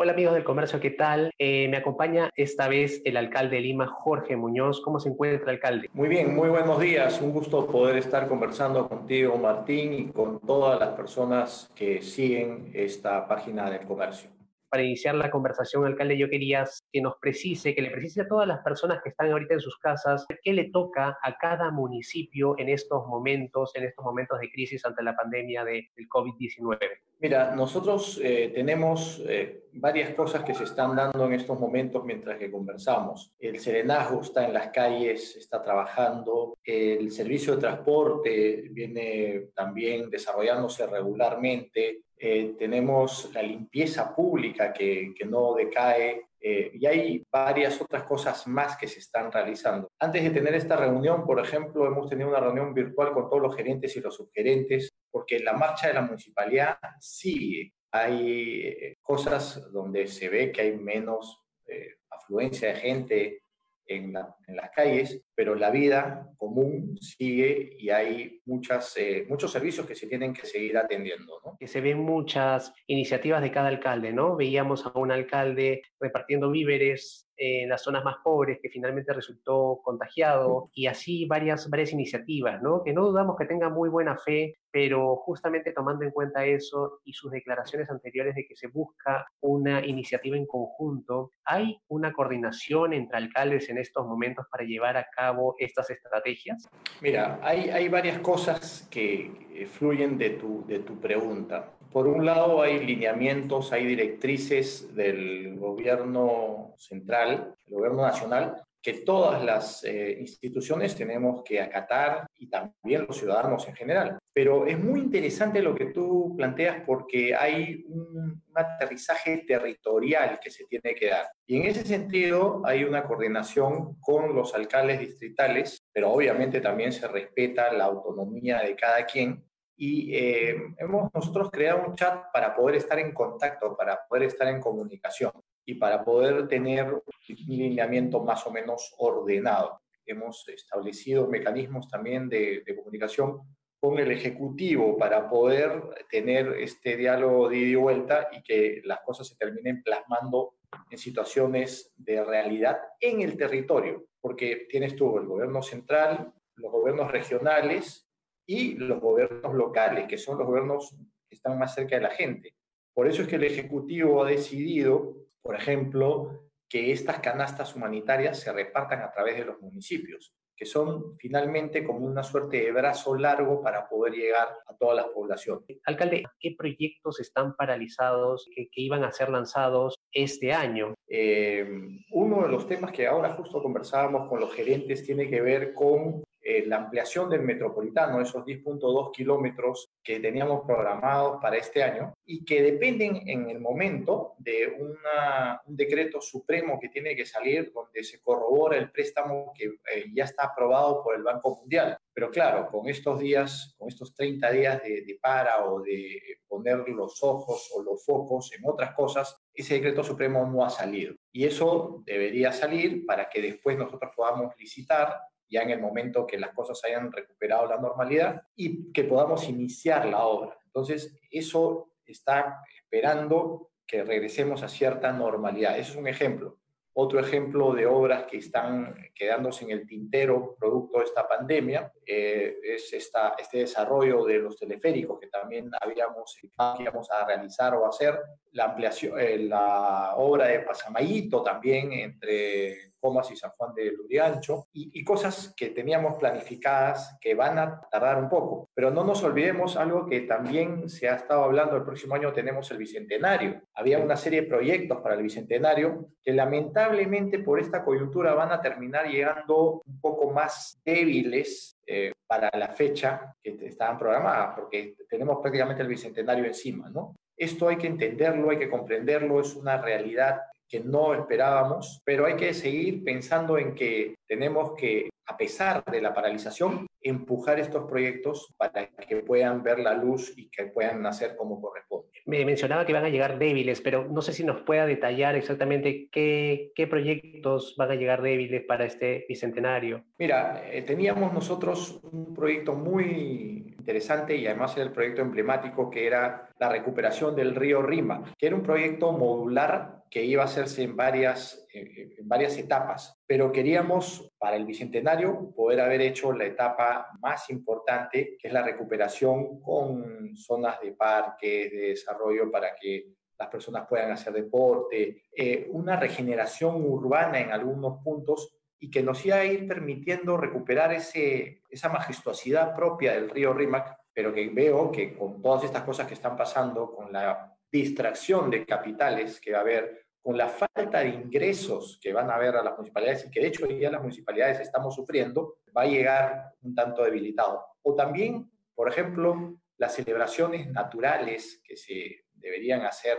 Hola amigos del comercio, ¿qué tal? Eh, me acompaña esta vez el alcalde de Lima, Jorge Muñoz. ¿Cómo se encuentra, alcalde? Muy bien, muy buenos días. Un gusto poder estar conversando contigo, Martín, y con todas las personas que siguen esta página del comercio para iniciar la conversación, alcalde, yo quería que nos precise, que le precise a todas las personas que están ahorita en sus casas, qué le toca a cada municipio en estos momentos, en estos momentos de crisis ante la pandemia del COVID-19. Mira, nosotros eh, tenemos eh, varias cosas que se están dando en estos momentos mientras que conversamos. El serenazgo está en las calles, está trabajando, el servicio de transporte viene también desarrollándose regularmente, eh, tenemos la limpieza pública que, que no decae eh, y hay varias otras cosas más que se están realizando. Antes de tener esta reunión, por ejemplo, hemos tenido una reunión virtual con todos los gerentes y los subgerentes porque la marcha de la municipalidad sigue. Hay eh, cosas donde se ve que hay menos afluencia de gente en, las calles, pero la vida común sigue y hay muchas, eh, muchos servicios que se tienen que seguir atendiendo. Que se ven muchas iniciativas de cada alcalde, ¿no? Veíamos a un alcalde repartiendo víveres en las zonas más pobres que finalmente resultó contagiado y así varias, varias iniciativas, ¿no? Que no dudamos que tengan muy buena fe, pero justamente tomando en cuenta eso y sus declaraciones anteriores de que se busca una iniciativa en conjunto, ¿hay una coordinación entre alcaldes en estos momentos para llevar a cabo estas estrategias? Mira, hay, varias cosas que fluyen de tu, de tu pregunta. Por un lado, hay lineamientos, hay directrices del gobierno central, el gobierno nacional, que todas las eh, instituciones tenemos que acatar y también los ciudadanos en general. Pero es muy interesante lo que tú planteas porque hay un, aterrizaje territorial que se tiene que dar. Y en ese sentido hay una coordinación con los alcaldes distritales, pero obviamente también se respeta la autonomía de cada quien y eh, hemos nosotros creado un chat para poder estar en contacto, para poder estar en comunicación y para poder tener un lineamiento más o menos ordenado. Hemos establecido mecanismos también de, de comunicación con el Ejecutivo para poder tener este diálogo de ida y vuelta y que las cosas se terminen plasmando en situaciones de realidad en el territorio, porque tienes tú el gobierno central, los gobiernos regionales y los gobiernos locales, que son los gobiernos que están más cerca de la gente. Por eso es que el Ejecutivo ha decidido, por ejemplo, que estas canastas humanitarias se repartan a través de los municipios, que son finalmente como una suerte de brazo largo para poder llegar a todas las poblaciones. Alcalde, ¿qué proyectos están paralizados que, que iban a ser lanzados este año? Eh, uno de los temas que ahora justo conversábamos con los gerentes tiene que ver con eh, la ampliación del metropolitano, esos 10.2 kilómetros que teníamos programados para este año y que dependen en el momento de un decreto supremo que tiene que salir donde se corrobora el préstamo que eh, ya está aprobado por el Banco Mundial. Pero claro, con estos días, con estos 30 días de, de para o de poner los ojos o los focos en otras cosas, ese decreto supremo no ha salido. Y eso debería salir para que después nosotros podamos licitar ya en el momento que las cosas hayan recuperado la normalidad y que podamos iniciar la obra. Entonces, eso está esperando que regresemos a cierta normalidad. Eso es un ejemplo. Otro ejemplo de obras que están quedándose en el tintero producto de esta pandemia eh, es esta, este desarrollo de los teleféricos que también habíamos íbamos a realizar o hacer, la ampliación, eh, la obra de Pasamayito también entre Comas y San Juan de Luriancho, y, cosas que teníamos planificadas que van a tardar un poco. Pero no nos olvidemos algo que también se ha estado hablando, el próximo año tenemos el Bicentenario. Había una serie de proyectos para el Bicentenario que lamentablemente por esta coyuntura van a terminar llegando un poco más débiles eh, para la fecha que estaban programadas, porque tenemos prácticamente el Bicentenario encima, ¿no? Esto hay que entenderlo, hay que comprenderlo, es una realidad que no esperábamos, pero hay que seguir pensando en que tenemos que, a pesar de la paralización, empujar estos proyectos para que puedan ver la luz y que puedan nacer como corresponde. Me mencionaba que van a llegar débiles, pero no sé si nos pueda detallar exactamente qué, qué proyectos van a llegar débiles para este bicentenario. Mira, eh, teníamos nosotros un proyecto muy interesante y además era el proyecto emblemático que era la recuperación del río Rima, que era un proyecto modular que iba a hacerse en varias, eh, en varias etapas, pero queríamos para el Bicentenario poder haber hecho la etapa más importante, que es la recuperación con zonas de parques, de desarrollo para que las personas puedan hacer deporte, eh, una regeneración urbana en algunos puntos y que nos iba a ir permitiendo recuperar ese, esa majestuosidad propia del río Rímac, pero que veo que con todas estas cosas que están pasando, con la distracción de capitales que va a haber, con la falta de ingresos que van a haber a las municipalidades y que de hecho ya las municipalidades estamos sufriendo, va a llegar un tanto debilitado. O también, por ejemplo, las celebraciones naturales que se deberían hacer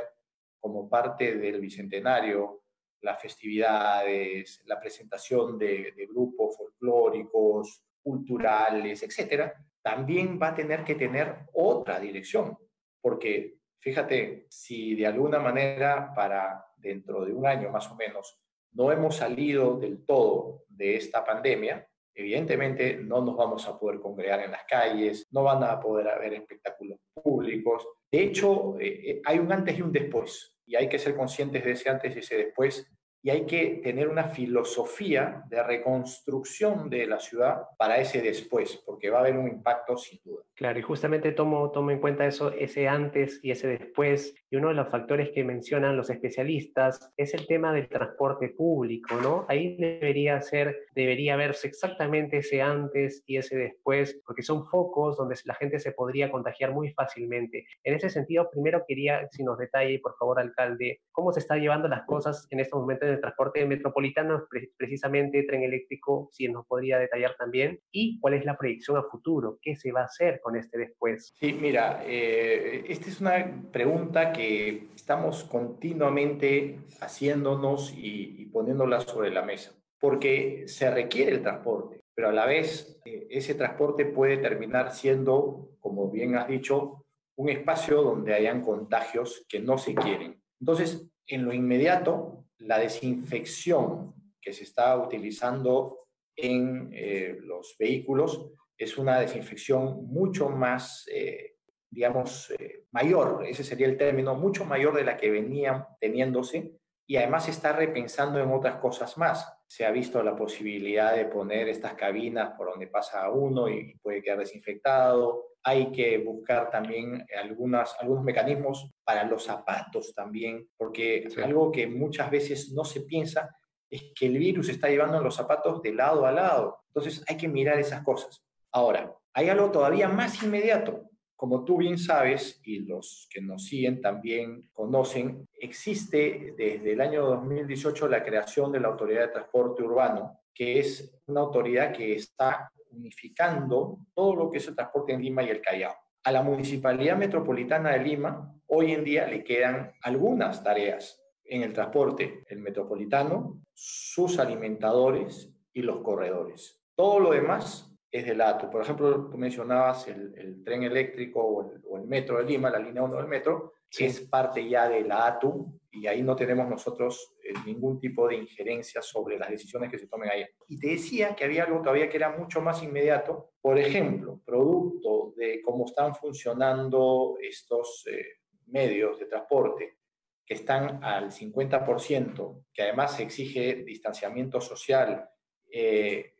como parte del Bicentenario, las festividades, la presentación de, de grupos folclóricos, culturales, etcétera, también va a tener que tener otra dirección, porque Fíjate, si de alguna manera para dentro de un año más o menos no hemos salido del todo de esta pandemia, evidentemente no nos vamos a poder congregar en las calles, no van a poder haber espectáculos públicos. De hecho, eh, eh, hay un antes y un después, y hay que ser conscientes de ese antes y ese después y hay que tener una filosofía de reconstrucción de la ciudad para ese después, porque va a haber un impacto sin duda. Claro, y justamente tomo, tomo en cuenta eso, ese antes y ese después, y uno de los factores que mencionan los especialistas es el tema del transporte público, ¿no? Ahí debería ser, debería verse exactamente ese antes y ese después, porque son focos donde la gente se podría contagiar muy fácilmente. En ese sentido, primero quería, si nos detalle, por favor, alcalde, cómo se están llevando las cosas en estos momentos de transporte metropolitano, precisamente tren eléctrico, si nos podría detallar también, y cuál es la proyección a futuro, qué se va a hacer con este después. Sí, mira, eh, esta es una pregunta que estamos continuamente haciéndonos y, poniéndola sobre la mesa, porque se requiere el transporte, pero a la vez eh, ese transporte puede terminar siendo, como bien has dicho, un espacio donde hayan contagios que no se quieren. Entonces, en lo inmediato, la desinfección que se está utilizando en eh, los vehículos es una desinfección mucho más, eh, digamos, eh, mayor, ese sería el término, mucho mayor de la que venían teniéndose y además se está repensando en otras cosas más. Se ha visto la posibilidad de poner estas cabinas por donde pasa uno y puede quedar desinfectado. Hay que buscar también algunas, algunos mecanismos para los zapatos también, porque algo que muchas veces no se piensa es que el virus está llevando los zapatos de lado a lado. Entonces hay que mirar esas cosas. Ahora, hay algo todavía más inmediato como tú bien sabes, y los que nos siguen también conocen, existe desde el año 2018 la creación de la Autoridad de Transporte Urbano, que es una autoridad que está unificando todo lo que es el transporte en Lima y el Callao. A la Municipalidad Metropolitana de Lima hoy en día le quedan algunas tareas en el transporte, el metropolitano, sus alimentadores y los corredores. Todo lo demás es del ATU. Por ejemplo, tú mencionabas el, tren eléctrico o el, metro de Lima, la línea 1 del metro, que es parte ya de la ATU y ahí no tenemos nosotros eh, ningún tipo de injerencia sobre las decisiones que se tomen ahí. Y te decía que había algo todavía que era mucho más inmediato. Por ejemplo, producto de cómo están funcionando estos eh, medios de transporte, que están al 50%, que además se exige distanciamiento social, eh,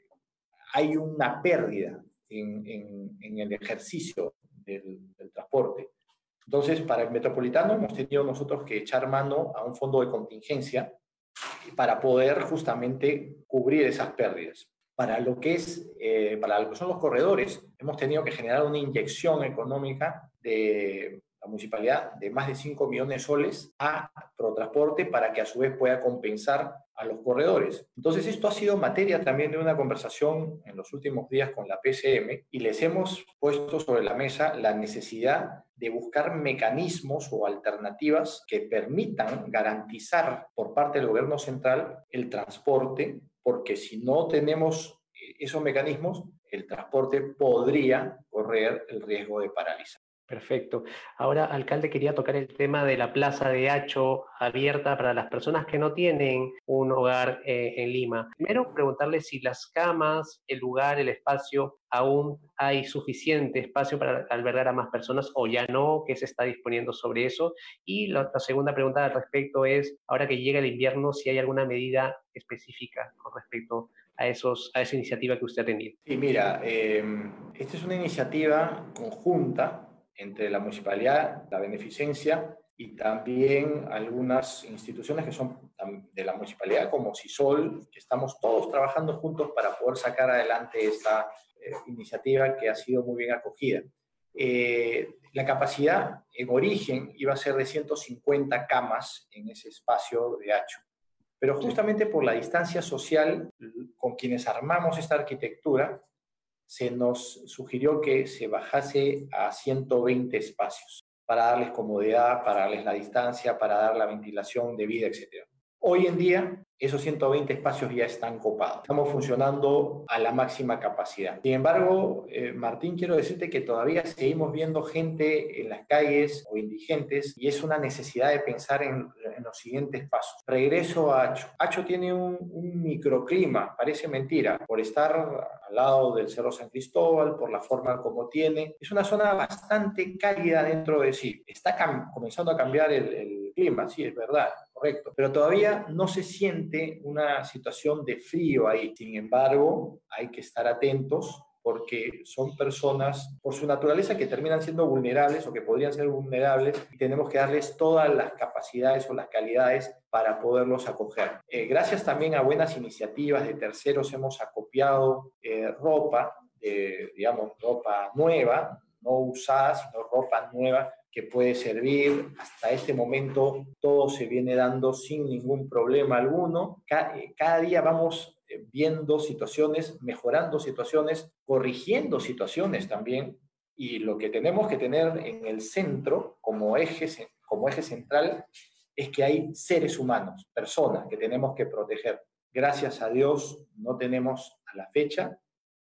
hay una pérdida en, el ejercicio del, transporte. Entonces, para el metropolitano hemos tenido nosotros que echar mano a un fondo de contingencia para poder justamente cubrir esas pérdidas. Para lo que es, eh, para lo que son los corredores, hemos tenido que generar una inyección económica de la municipalidad de más de 5 millones de soles a Protransporte para que a su vez pueda compensar a los corredores. Entonces, esto ha sido materia también de una conversación en los últimos días con la PCM y les hemos puesto sobre la mesa la necesidad de buscar mecanismos o alternativas que permitan garantizar por parte del gobierno central el transporte, porque si no tenemos eh, esos mecanismos, el transporte podría correr el riesgo de paralizar. Perfecto. Ahora, alcalde, quería tocar el tema de la plaza de Hacho abierta para las personas que no tienen un hogar eh, en Lima. Primero, preguntarle si las camas, el lugar, el espacio, aún hay suficiente espacio para albergar a más personas o ya no, qué se está disponiendo sobre eso. Y la, segunda pregunta al respecto es, ahora que llega el invierno, si hay alguna medida específica con respecto a, esos, a esa iniciativa que usted ha tenido. Sí, mira, eh, esta es una iniciativa conjunta entre la municipalidad, la beneficencia y también algunas instituciones que son de la municipalidad como CISOL, que estamos todos trabajando juntos para poder sacar adelante esta eh, iniciativa que ha sido muy bien acogida. Eh, la capacidad en origen iba a ser de 150 camas en ese espacio de Hacho, pero justamente por la distancia social con quienes armamos esta arquitectura, se nos sugirió que se bajase a 120 espacios para darles comodidad, para darles la distancia, para dar la ventilación debida, etc. Hoy en día, esos 120 espacios ya están copados. Estamos funcionando a la máxima capacidad. Sin embargo, eh, Martín, quiero decirte que todavía seguimos viendo gente en las calles o indigentes y es una necesidad de pensar en, los siguientes pasos. Regreso a Hacho. Hacho tiene un, un, microclima, parece mentira, por estar al lado del Cerro San Cristóbal, por la forma como tiene. Es una zona bastante cálida dentro de sí. Está comenzando a cambiar el, el clima, sí, es verdad correcto. Pero todavía no se siente una situación de frío ahí. Sin embargo, hay que estar atentos porque son personas por su naturaleza que terminan siendo vulnerables o que podrían ser vulnerables y tenemos que darles todas las capacidades o las calidades para poderlos acoger. Eh, gracias también a buenas iniciativas de terceros hemos acopiado eh, ropa, digamos, ropa nueva, no usada, sino ropa nueva que puede servir. Hasta este momento todo se viene dando sin ningún problema alguno. Eh, cada, día vamos eh, viendo situaciones, mejorando situaciones, corrigiendo situaciones también. Y lo que tenemos que tener en el centro como eje, como eje central es que hay seres humanos, personas que tenemos que proteger. Gracias a Dios no tenemos a la fecha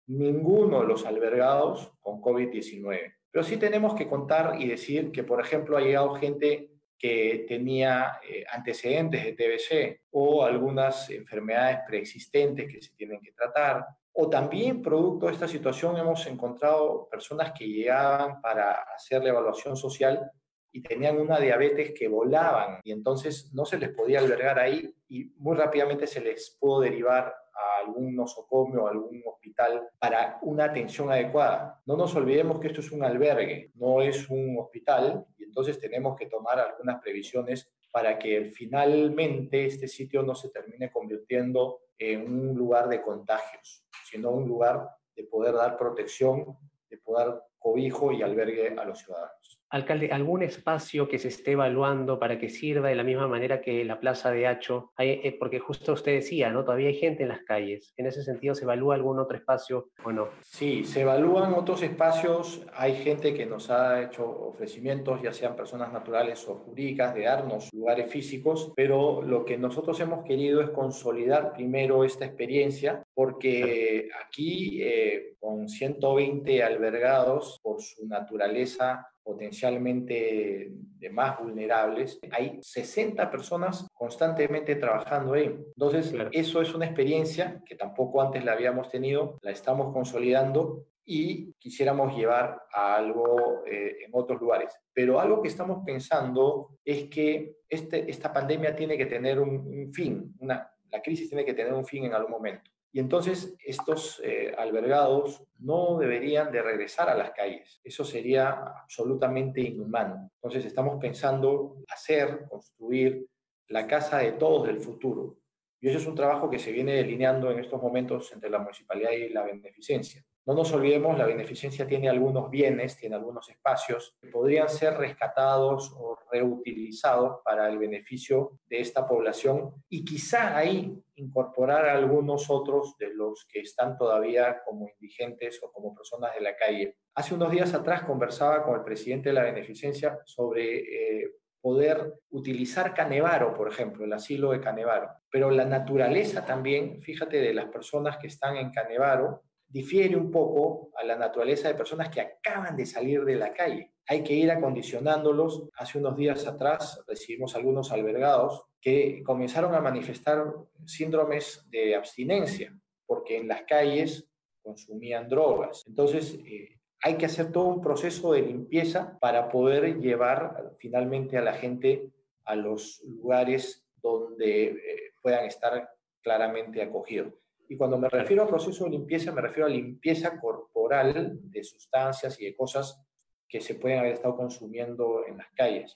ninguno de los albergados con COVID-19. Pero sí tenemos que contar y decir que, por ejemplo, ha llegado gente que tenía eh, antecedentes de TBC o algunas enfermedades preexistentes que se tienen que tratar. O también, producto de esta situación, hemos encontrado personas que llegaban para hacer la evaluación social y tenían una diabetes que volaban y entonces no se les podía albergar ahí y muy rápidamente se les pudo derivar a algún nosocomio o algún hospital para una atención adecuada. No nos olvidemos que esto es un albergue, no es un hospital, y entonces tenemos que tomar algunas previsiones para que finalmente este sitio no se termine convirtiendo en un lugar de contagios, sino un lugar de poder dar protección, de poder cobijo y albergue a los ciudadanos. Alcalde, ¿algún espacio que se esté evaluando para que sirva de la misma manera que la Plaza de Hacho? Eh, porque justo usted decía, ¿no? Todavía hay gente en las calles. ¿En ese sentido se evalúa algún otro espacio o no? Sí, se evalúan otros espacios. Hay gente que nos ha hecho ofrecimientos, ya sean personas naturales o jurídicas, de darnos lugares físicos, pero lo que nosotros hemos querido es consolidar primero esta experiencia, porque aquí eh, con 120 albergados, por su naturaleza, potencialmente de más vulnerables, hay 60 personas constantemente trabajando ahí. Entonces, eso es una experiencia que tampoco antes la habíamos tenido, la estamos consolidando y quisiéramos llevar a algo eh, en otros lugares. Pero algo que estamos pensando es que este, esta pandemia tiene que tener un, un fin, una, la crisis tiene que tener un fin en algún momento. Y entonces estos eh, albergados no deberían de regresar a las calles. Eso sería absolutamente inhumano. Entonces estamos pensando hacer, construir la casa de todos del futuro. Y eso es un trabajo que se viene delineando en estos momentos entre la municipalidad y la beneficencia. No nos olvidemos, la beneficencia tiene algunos bienes, tiene algunos espacios que podrían ser rescatados o reutilizados para el beneficio de esta población y quizá ahí incorporar a algunos otros de los que están todavía como indigentes o como personas de la calle. Hace unos días atrás conversaba con el presidente de la beneficencia sobre eh, poder utilizar Canevaro, por ejemplo, el asilo de Canevaro. Pero la naturaleza también, fíjate, de las personas que están en Canevaro, difiere un poco a la naturaleza de personas que acaban de salir de la calle. Hay que ir acondicionándolos. Hace unos días atrás recibimos algunos albergados que comenzaron a manifestar síndromes de abstinencia, porque en las calles consumían drogas. Entonces, eh, hay que hacer todo un proceso de limpieza para poder llevar finalmente a la gente a los lugares donde eh, puedan estar claramente acogidos. Y cuando me refiero a proceso de limpieza, me refiero a limpieza corporal de sustancias y de cosas que se pueden haber estado consumiendo en las calles.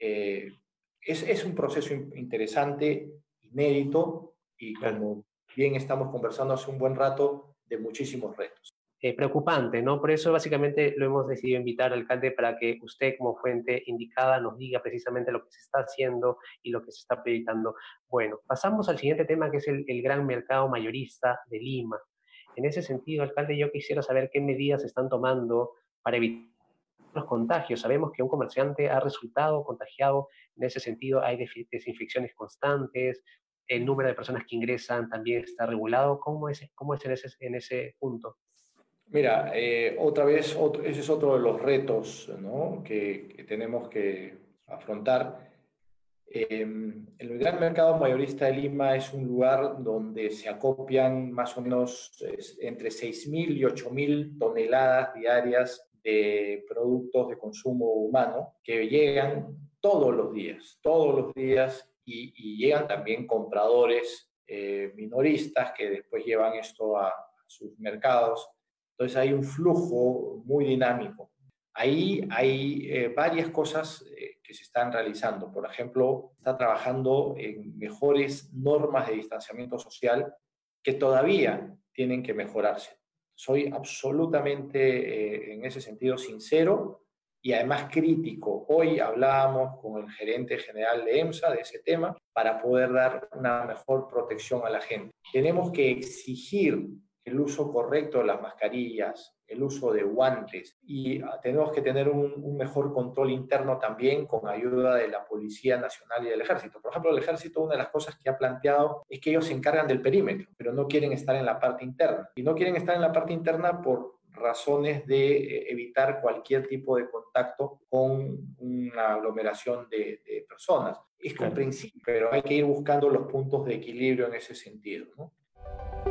Eh, es, es, un proceso interesante, inédito y como bien estamos conversando hace un buen rato, de muchísimos retos. Eh, preocupante, ¿no? Por eso básicamente lo hemos decidido invitar al alcalde para que usted como fuente indicada nos diga precisamente lo que se está haciendo y lo que se está proyectando. Bueno, pasamos al siguiente tema que es el, el gran mercado mayorista de Lima. En ese sentido, alcalde, yo quisiera saber qué medidas se están tomando para evitar los contagios. Sabemos que un comerciante ha resultado contagiado, en ese sentido hay desinfecciones constantes, el número de personas que ingresan también está regulado. ¿Cómo es, cómo es en, ese, en ese punto? Mira, eh, otra vez, ese es otro de los retos que, tenemos que afrontar. Em, el gran mercado mayorista de Lima es un lugar donde se acopian más o menos entre 6.000 y 8.000 toneladas diarias de productos de consumo humano que llegan todos los días, todos los días, y, llegan también compradores eh, minoristas que después llevan esto a sus mercados entonces hay un flujo muy dinámico. Ahí hay eh, varias cosas eh, que se están realizando. Por ejemplo, está trabajando en mejores normas de distanciamiento social que todavía tienen que mejorarse. Soy absolutamente eh, en ese sentido sincero y además crítico. Hoy hablábamos con el gerente general de EMSA de ese tema para poder dar una mejor protección a la gente. Tenemos que exigir el uso correcto de las mascarillas, el uso de guantes y ah, tenemos que tener un, mejor control interno también con ayuda de la Policía Nacional y del Ejército. Por ejemplo, el Ejército, una de las cosas que ha planteado es que ellos se encargan del perímetro, pero no quieren estar en la parte interna. Y no quieren estar en la parte interna por razones de eh, evitar cualquier tipo de contacto con una aglomeración de, de personas. Es comprensible, pero hay que ir buscando los puntos de equilibrio en ese sentido. ¿no?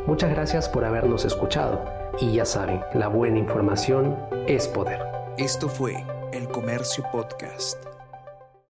Muchas gracias por habernos escuchado y ya saben, la buena información es poder. Esto fue El Comercio Podcast.